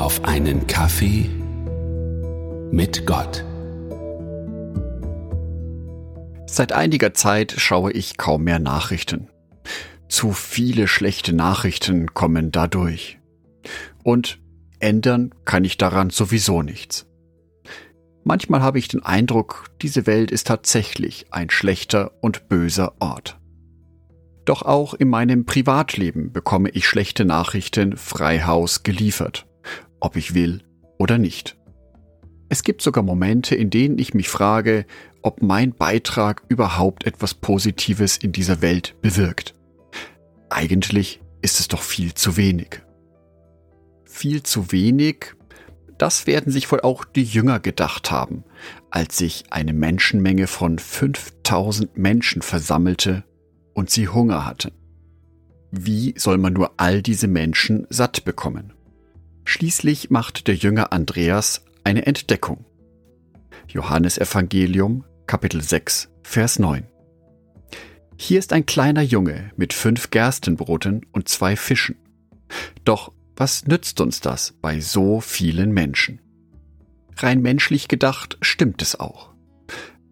auf einen Kaffee mit Gott. Seit einiger Zeit schaue ich kaum mehr Nachrichten. Zu viele schlechte Nachrichten kommen dadurch. Und ändern kann ich daran sowieso nichts. Manchmal habe ich den Eindruck, diese Welt ist tatsächlich ein schlechter und böser Ort. Doch auch in meinem Privatleben bekomme ich schlechte Nachrichten frei Haus geliefert, ob ich will oder nicht. Es gibt sogar Momente, in denen ich mich frage, ob mein Beitrag überhaupt etwas Positives in dieser Welt bewirkt. Eigentlich ist es doch viel zu wenig. Viel zu wenig, das werden sich wohl auch die Jünger gedacht haben, als sich eine Menschenmenge von 5000 Menschen versammelte und sie Hunger hatten. Wie soll man nur all diese Menschen satt bekommen? Schließlich macht der Jünger Andreas eine Entdeckung. Johannes Evangelium Kapitel 6 Vers 9. Hier ist ein kleiner Junge mit fünf Gerstenbroten und zwei Fischen. Doch was nützt uns das bei so vielen Menschen? Rein menschlich gedacht stimmt es auch.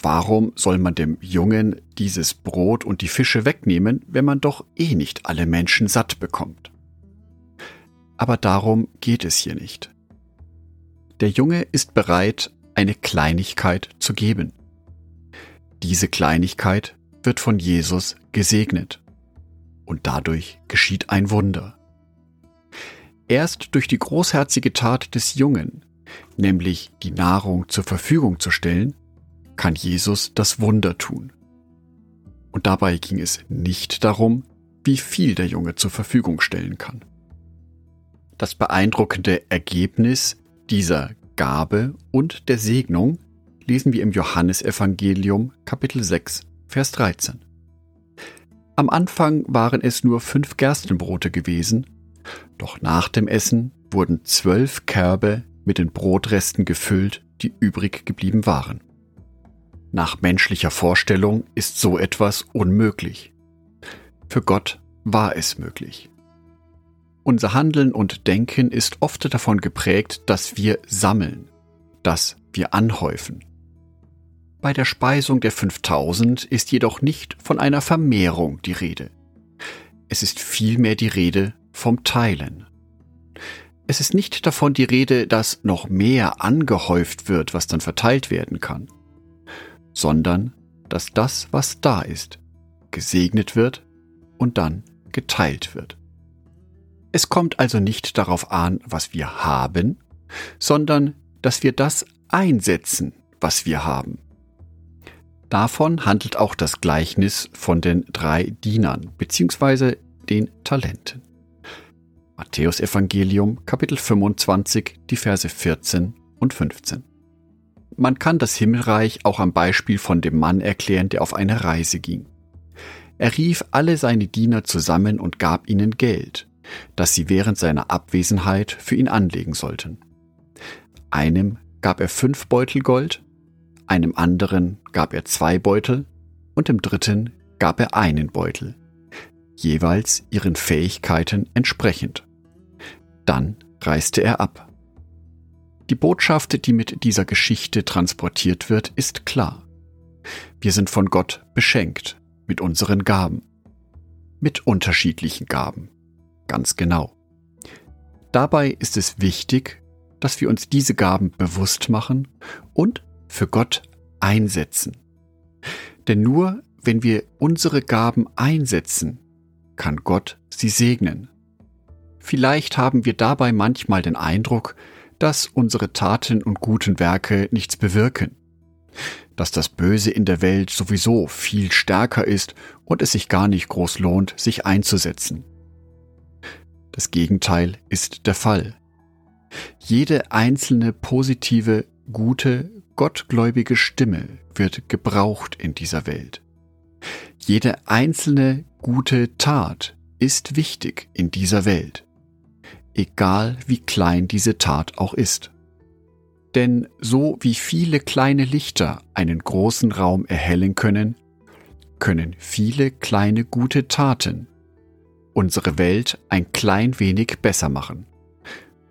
Warum soll man dem Jungen dieses Brot und die Fische wegnehmen, wenn man doch eh nicht alle Menschen satt bekommt? Aber darum geht es hier nicht. Der Junge ist bereit, eine Kleinigkeit zu geben. Diese Kleinigkeit wird von Jesus gesegnet und dadurch geschieht ein Wunder. Erst durch die großherzige Tat des Jungen, nämlich die Nahrung zur Verfügung zu stellen, kann Jesus das Wunder tun. Und dabei ging es nicht darum, wie viel der Junge zur Verfügung stellen kann. Das beeindruckende Ergebnis dieser Gabe und der Segnung lesen wir im Johannesevangelium Kapitel 6, Vers 13. Am Anfang waren es nur fünf Gerstenbrote gewesen, doch nach dem Essen wurden zwölf Körbe mit den Brotresten gefüllt, die übrig geblieben waren. Nach menschlicher Vorstellung ist so etwas unmöglich. Für Gott war es möglich. Unser Handeln und Denken ist oft davon geprägt, dass wir sammeln, dass wir anhäufen. Bei der Speisung der 5000 ist jedoch nicht von einer Vermehrung die Rede. Es ist vielmehr die Rede vom Teilen. Es ist nicht davon die Rede, dass noch mehr angehäuft wird, was dann verteilt werden kann sondern dass das, was da ist, gesegnet wird und dann geteilt wird. Es kommt also nicht darauf an, was wir haben, sondern dass wir das einsetzen, was wir haben. Davon handelt auch das Gleichnis von den drei Dienern bzw. den Talenten. Matthäus Evangelium Kapitel 25, die Verse 14 und 15. Man kann das Himmelreich auch am Beispiel von dem Mann erklären, der auf eine Reise ging. Er rief alle seine Diener zusammen und gab ihnen Geld, das sie während seiner Abwesenheit für ihn anlegen sollten. Einem gab er fünf Beutel Gold, einem anderen gab er zwei Beutel und dem dritten gab er einen Beutel, jeweils ihren Fähigkeiten entsprechend. Dann reiste er ab. Die Botschaft, die mit dieser Geschichte transportiert wird, ist klar. Wir sind von Gott beschenkt mit unseren Gaben. Mit unterschiedlichen Gaben. Ganz genau. Dabei ist es wichtig, dass wir uns diese Gaben bewusst machen und für Gott einsetzen. Denn nur wenn wir unsere Gaben einsetzen, kann Gott sie segnen. Vielleicht haben wir dabei manchmal den Eindruck, dass unsere Taten und guten Werke nichts bewirken, dass das Böse in der Welt sowieso viel stärker ist und es sich gar nicht groß lohnt, sich einzusetzen. Das Gegenteil ist der Fall. Jede einzelne positive, gute, gottgläubige Stimme wird gebraucht in dieser Welt. Jede einzelne gute Tat ist wichtig in dieser Welt egal wie klein diese Tat auch ist. Denn so wie viele kleine Lichter einen großen Raum erhellen können, können viele kleine gute Taten unsere Welt ein klein wenig besser machen.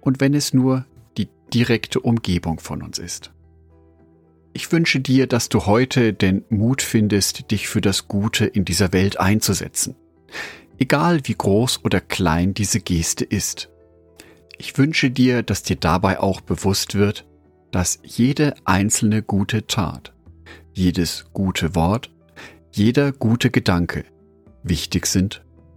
und wenn es nur die direkte Umgebung von uns ist. Ich wünsche dir, dass du heute den Mut findest, dich für das Gute in dieser Welt einzusetzen. Egal wie groß oder klein diese Geste ist. Ich wünsche dir, dass dir dabei auch bewusst wird, dass jede einzelne gute Tat, jedes gute Wort, jeder gute Gedanke wichtig sind